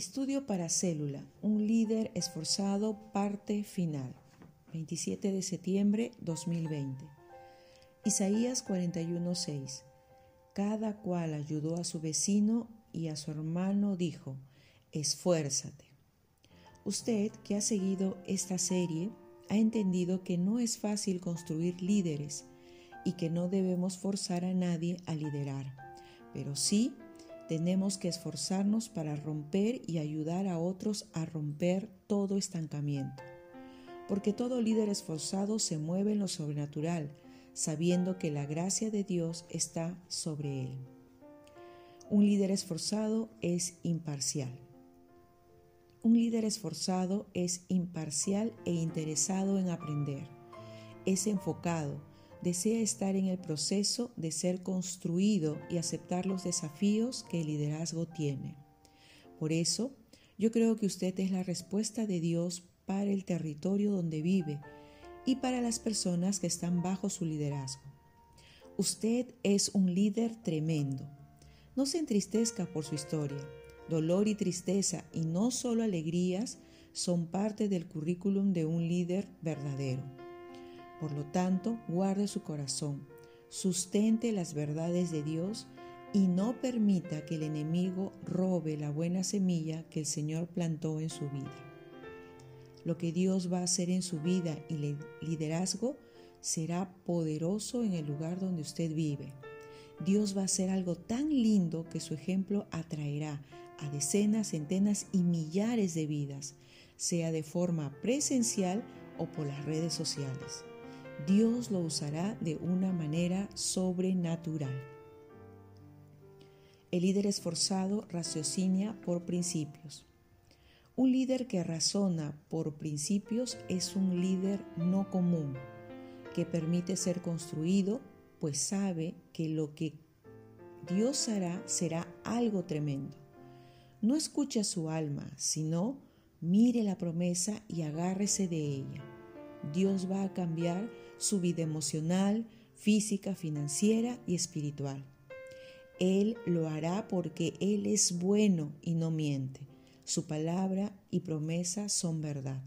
Estudio para célula, un líder esforzado, parte final. 27 de septiembre 2020. Isaías 41:6. Cada cual ayudó a su vecino y a su hermano dijo, esfuérzate. Usted que ha seguido esta serie ha entendido que no es fácil construir líderes y que no debemos forzar a nadie a liderar, pero sí tenemos que esforzarnos para romper y ayudar a otros a romper todo estancamiento. Porque todo líder esforzado se mueve en lo sobrenatural, sabiendo que la gracia de Dios está sobre él. Un líder esforzado es imparcial. Un líder esforzado es imparcial e interesado en aprender. Es enfocado, desea estar en el proceso de ser construido y aceptar los desafíos que el liderazgo tiene. Por eso, yo creo que usted es la respuesta de Dios para el territorio donde vive y para las personas que están bajo su liderazgo. Usted es un líder tremendo. No se entristezca por su historia. Dolor y tristeza y no solo alegrías son parte del currículum de un líder verdadero. Por lo tanto, guarde su corazón, sustente las verdades de Dios y no permita que el enemigo robe la buena semilla que el Señor plantó en su vida. Lo que Dios va a hacer en su vida y liderazgo será poderoso en el lugar donde usted vive. Dios va a hacer algo tan lindo que su ejemplo atraerá a decenas, centenas y millares de vidas, sea de forma presencial o por las redes sociales. Dios lo usará de una manera sobrenatural. El líder esforzado raciocinia por principios. Un líder que razona por principios es un líder no común, que permite ser construido, pues sabe que lo que Dios hará será algo tremendo. No escucha su alma, sino mire la promesa y agárrese de ella. Dios va a cambiar su vida emocional, física, financiera y espiritual. Él lo hará porque Él es bueno y no miente. Su palabra y promesa son verdad.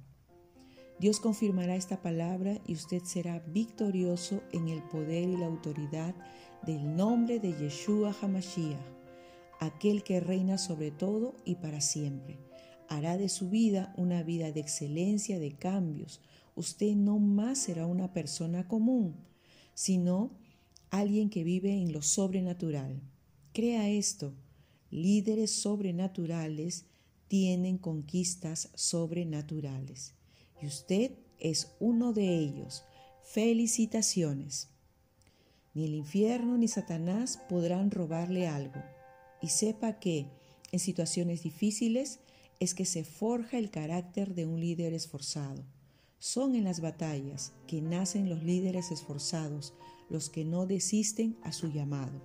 Dios confirmará esta palabra y usted será victorioso en el poder y la autoridad del nombre de Yeshua HaMashiach, aquel que reina sobre todo y para siempre. Hará de su vida una vida de excelencia, de cambios, usted no más será una persona común, sino alguien que vive en lo sobrenatural. Crea esto, líderes sobrenaturales tienen conquistas sobrenaturales. Y usted es uno de ellos. Felicitaciones. Ni el infierno ni Satanás podrán robarle algo. Y sepa que en situaciones difíciles es que se forja el carácter de un líder esforzado. Son en las batallas que nacen los líderes esforzados, los que no desisten a su llamado.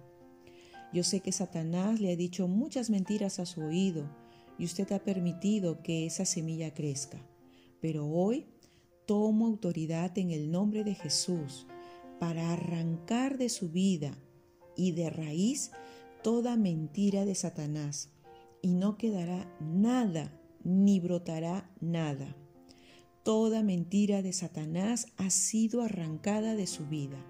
Yo sé que Satanás le ha dicho muchas mentiras a su oído y usted ha permitido que esa semilla crezca. Pero hoy tomo autoridad en el nombre de Jesús para arrancar de su vida y de raíz toda mentira de Satanás y no quedará nada ni brotará nada. Toda mentira de Satanás ha sido arrancada de su vida.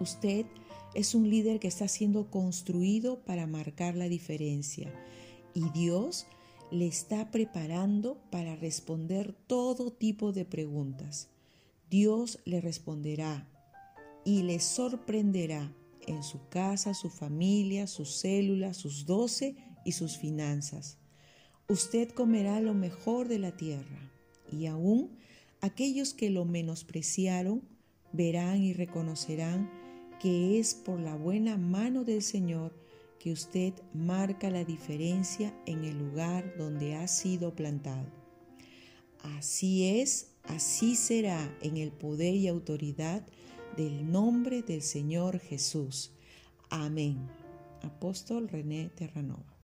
Usted es un líder que está siendo construido para marcar la diferencia y Dios le está preparando para responder todo tipo de preguntas. Dios le responderá y le sorprenderá en su casa, su familia, sus células, sus doce y sus finanzas. Usted comerá lo mejor de la tierra y aún aquellos que lo menospreciaron verán y reconocerán que es por la buena mano del Señor que usted marca la diferencia en el lugar donde ha sido plantado. Así es, así será en el poder y autoridad del nombre del Señor Jesús. Amén. Apóstol René Terranova.